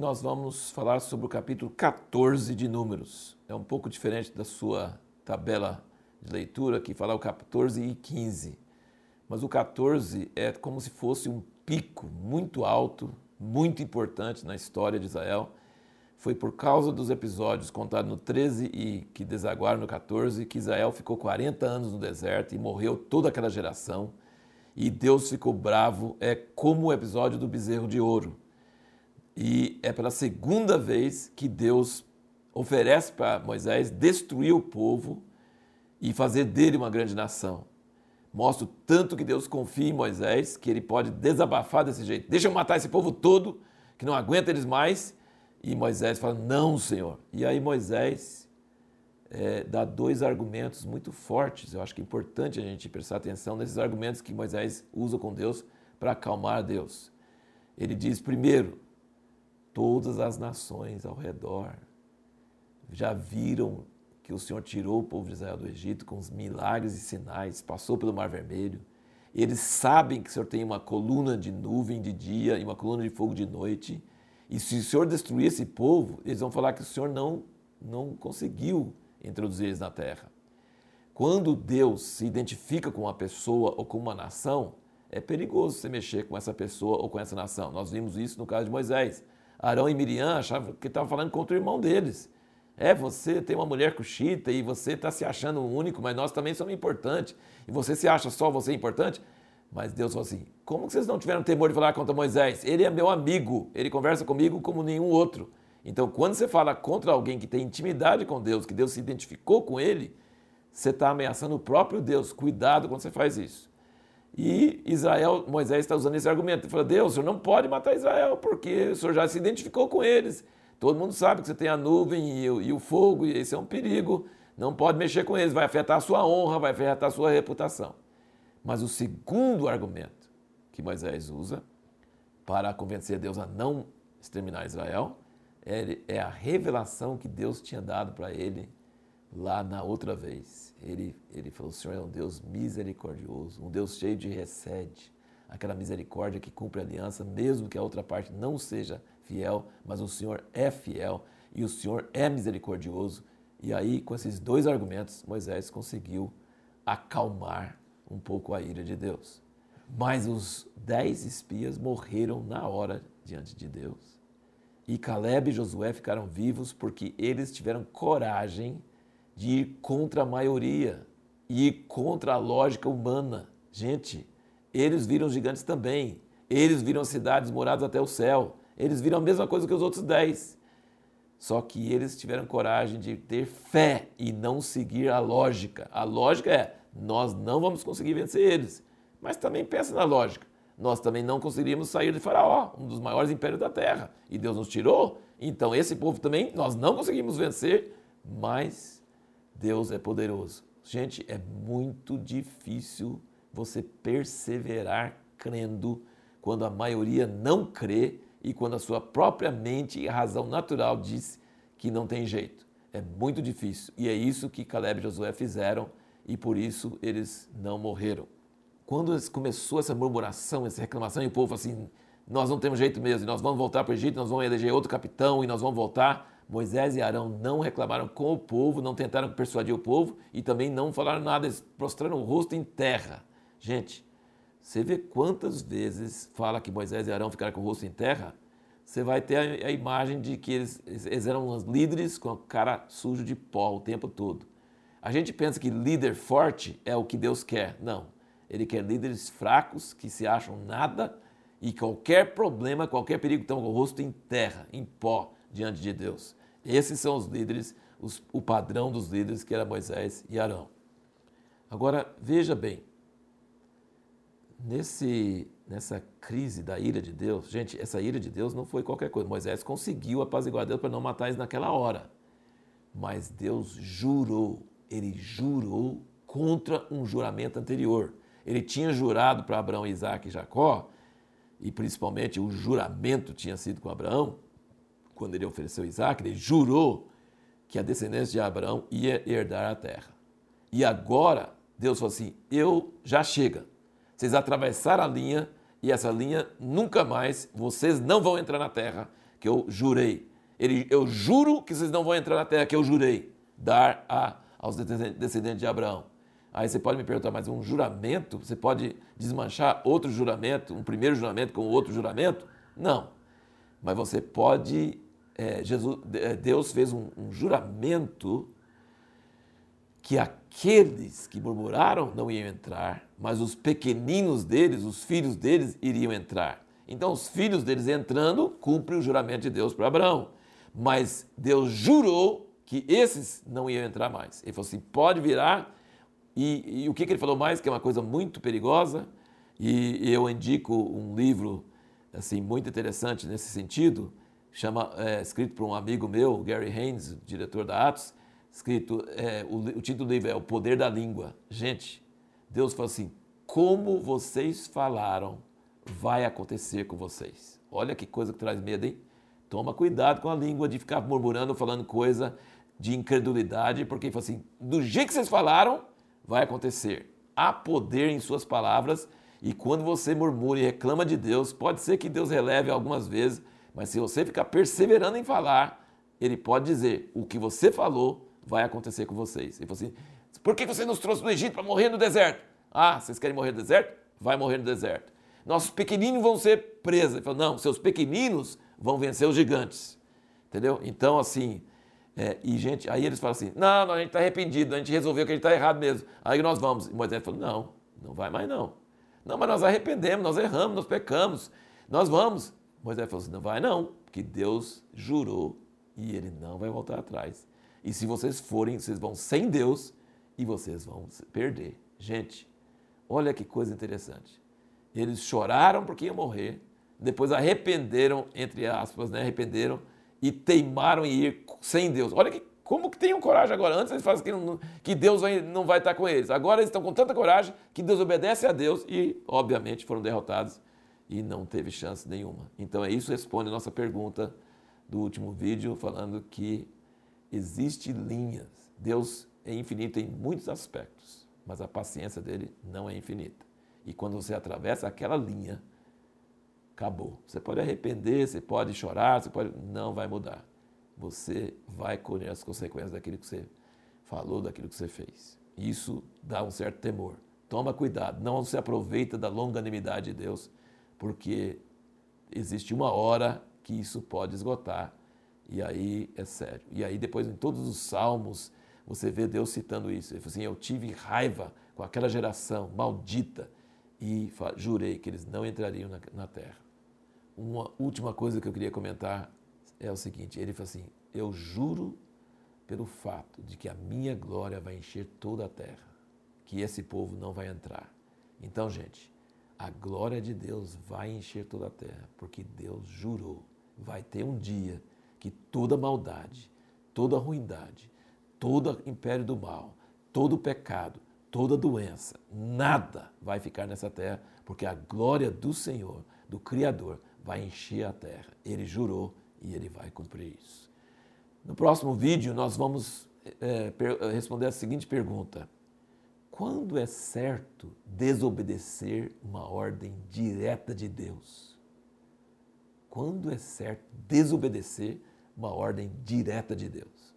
nós vamos falar sobre o capítulo 14 de Números. É um pouco diferente da sua tabela de leitura, que fala o 14 e 15. Mas o 14 é como se fosse um pico muito alto, muito importante na história de Israel. Foi por causa dos episódios contados no 13 e que desaguaram no 14 que Israel ficou 40 anos no deserto e morreu toda aquela geração. E Deus ficou bravo, é como o episódio do bezerro de ouro. E é pela segunda vez que Deus oferece para Moisés destruir o povo e fazer dele uma grande nação. Mostra o tanto que Deus confia em Moisés, que ele pode desabafar desse jeito. Deixa eu matar esse povo todo, que não aguenta eles mais. E Moisés fala: Não, Senhor. E aí Moisés é, dá dois argumentos muito fortes. Eu acho que é importante a gente prestar atenção nesses argumentos que Moisés usa com Deus para acalmar Deus. Ele diz, primeiro, todas as nações ao redor já viram que o Senhor tirou o povo de Israel do Egito com os milagres e sinais, passou pelo Mar Vermelho. Eles sabem que o Senhor tem uma coluna de nuvem de dia e uma coluna de fogo de noite. E se o Senhor destruir esse povo, eles vão falar que o Senhor não, não conseguiu introduzir eles na terra. Quando Deus se identifica com uma pessoa ou com uma nação, é perigoso você mexer com essa pessoa ou com essa nação. Nós vimos isso no caso de Moisés. Arão e Miriam achavam que estavam falando contra o irmão deles. É, você tem uma mulher cuxita e você está se achando único, mas nós também somos importantes. E você se acha só você importante? Mas Deus falou assim: como vocês não tiveram temor de falar contra Moisés? Ele é meu amigo, ele conversa comigo como nenhum outro. Então, quando você fala contra alguém que tem intimidade com Deus, que Deus se identificou com ele, você está ameaçando o próprio Deus. Cuidado quando você faz isso. E Israel, Moisés está usando esse argumento. Ele fala: Deus, o senhor não pode matar Israel, porque o senhor já se identificou com eles. Todo mundo sabe que você tem a nuvem e o, e o fogo, e esse é um perigo. Não pode mexer com eles, vai afetar a sua honra, vai afetar a sua reputação. Mas o segundo argumento que Moisés usa para convencer Deus a não exterminar Israel é a revelação que Deus tinha dado para ele lá na outra vez. Ele, ele falou: O Senhor é um Deus misericordioso, um Deus cheio de recede, aquela misericórdia que cumpre a aliança, mesmo que a outra parte não seja fiel, mas o Senhor é fiel e o Senhor é misericordioso. E aí, com esses dois argumentos, Moisés conseguiu acalmar um pouco a ira de Deus. Mas os dez espias morreram na hora diante de Deus. E Caleb e Josué ficaram vivos porque eles tiveram coragem de ir contra a maioria e ir contra a lógica humana. Gente, eles viram gigantes também. Eles viram cidades moradas até o céu. Eles viram a mesma coisa que os outros dez. Só que eles tiveram coragem de ter fé e não seguir a lógica. A lógica é: nós não vamos conseguir vencer eles. Mas também pensa na lógica. Nós também não conseguiríamos sair de Faraó, um dos maiores impérios da terra. E Deus nos tirou. Então, esse povo também nós não conseguimos vencer, mas Deus é poderoso. Gente, é muito difícil você perseverar crendo quando a maioria não crê e quando a sua própria mente e a razão natural diz que não tem jeito. É muito difícil. E é isso que Caleb e Josué fizeram e por isso eles não morreram. Quando começou essa murmuração, essa reclamação, e o povo assim, nós não temos jeito mesmo, nós vamos voltar para o Egito, nós vamos eleger outro capitão e nós vamos voltar. Moisés e Arão não reclamaram com o povo, não tentaram persuadir o povo e também não falaram nada, eles prostraram o rosto em terra. Gente, você vê quantas vezes fala que Moisés e Arão ficaram com o rosto em terra? Você vai ter a, a imagem de que eles, eles eram uns líderes com a cara sujo de pó o tempo todo. A gente pensa que líder forte é o que Deus quer. Não. Ele quer líderes fracos que se acham nada e qualquer problema, qualquer perigo estão com o rosto em terra, em pó, diante de Deus. Esses são os líderes, os, o padrão dos líderes que era Moisés e Arão. Agora, veja bem, nesse, nessa crise da ira de Deus, gente, essa ira de Deus não foi qualquer coisa. Moisés conseguiu apaziguar Deus para não matar eles naquela hora. Mas Deus jurou, ele jurou contra um juramento anterior. Ele tinha jurado para Abraão, Isaac e Jacó, e principalmente o juramento tinha sido com Abraão, quando ele ofereceu Isaac, ele jurou que a descendência de Abraão ia herdar a terra. E agora Deus falou assim: eu já chega, vocês atravessaram a linha e essa linha nunca mais, vocês não vão entrar na terra que eu jurei. Ele, eu juro que vocês não vão entrar na terra que eu jurei dar a, aos descendentes de Abraão. Aí você pode me perguntar, mas um juramento, você pode desmanchar outro juramento, um primeiro juramento com outro juramento? Não. Mas você pode. É, Jesus, é, Deus fez um, um juramento que aqueles que murmuraram não iam entrar, mas os pequeninos deles, os filhos deles, iriam entrar. Então, os filhos deles entrando, cumprem o juramento de Deus para Abraão. Mas Deus jurou que esses não iam entrar mais. Ele falou assim: pode virar. E, e o que, que ele falou mais? Que é uma coisa muito perigosa. E eu indico um livro assim muito interessante nesse sentido, chama, é, escrito por um amigo meu, Gary Haynes, diretor da Atos, escrito, é, o, o, título do livro é O Poder da Língua. Gente, Deus falou assim, como vocês falaram, vai acontecer com vocês. Olha que coisa que traz medo, hein? Toma cuidado com a língua de ficar murmurando, falando coisa de incredulidade, porque ele falou assim, do jeito que vocês falaram, vai acontecer. Há poder em suas palavras e quando você murmura e reclama de Deus, pode ser que Deus releve algumas vezes, mas se você ficar perseverando em falar, ele pode dizer: o que você falou vai acontecer com vocês. Ele falou assim: por que você nos trouxe do Egito para morrer no deserto? Ah, vocês querem morrer no deserto? Vai morrer no deserto. Nossos pequeninos vão ser presos. Ele falou: não, seus pequeninos vão vencer os gigantes. Entendeu? Então, assim, é, e gente, aí eles falam assim: não, não a gente está arrependido, a gente resolveu que a gente está errado mesmo. Aí nós vamos. E Moisés falou: não, não vai mais não. Não, mas nós arrependemos, nós erramos, nós pecamos, nós vamos. Moisés falou assim: não vai não, porque Deus jurou e ele não vai voltar atrás. E se vocês forem, vocês vão sem Deus e vocês vão perder. Gente, olha que coisa interessante. Eles choraram porque iam morrer, depois arrependeram, entre aspas, né? arrependeram e teimaram em ir sem Deus. Olha que como que tenham coragem agora? Antes eles fazem que, não, que Deus vai, não vai estar com eles. Agora eles estão com tanta coragem que Deus obedece a Deus e, obviamente, foram derrotados e não teve chance nenhuma. Então, é isso responde a nossa pergunta do último vídeo, falando que existe linhas. Deus é infinito em muitos aspectos, mas a paciência dele não é infinita. E quando você atravessa aquela linha, acabou. Você pode arrepender, você pode chorar, você pode. Não vai mudar você vai colher as consequências daquilo que você falou, daquilo que você fez. Isso dá um certo temor. Toma cuidado, não se aproveita da longanimidade de Deus, porque existe uma hora que isso pode esgotar. E aí é sério. E aí depois em todos os salmos você vê Deus citando isso. Ele falou assim: Eu tive raiva com aquela geração maldita e jurei que eles não entrariam na, na terra. Uma última coisa que eu queria comentar é o seguinte: ele fala assim, eu juro pelo fato de que a minha glória vai encher toda a terra, que esse povo não vai entrar. Então, gente, a glória de Deus vai encher toda a terra, porque Deus jurou. Vai ter um dia que toda maldade, toda ruindade, todo império do mal, todo pecado, toda doença, nada vai ficar nessa terra, porque a glória do Senhor, do Criador, vai encher a terra. Ele jurou e ele vai cumprir isso. No próximo vídeo, nós vamos é, responder a seguinte pergunta: Quando é certo desobedecer uma ordem direta de Deus? Quando é certo desobedecer uma ordem direta de Deus?